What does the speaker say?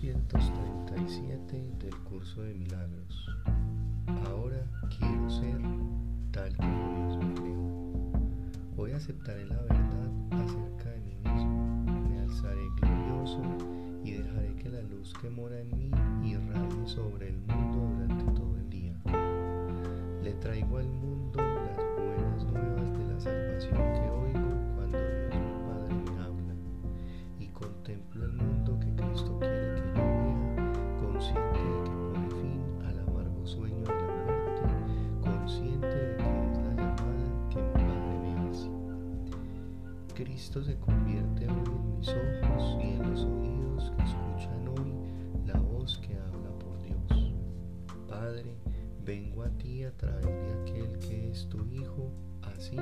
Lección 237 del curso de milagros. Ahora quiero ser tal como Dios me creó. Hoy aceptaré la verdad acerca de mí mismo. Me alzaré glorioso y dejaré que la luz que mora en mí irradie sobre el mundo durante todo el día. Le traigo al mundo las buenas nuevas de la salvación que de que es la llamada que Padre me hace. Cristo se convierte hoy en mis ojos y en los oídos que escuchan hoy la voz que habla por Dios. Padre, vengo a ti a través de aquel que es tu Hijo, así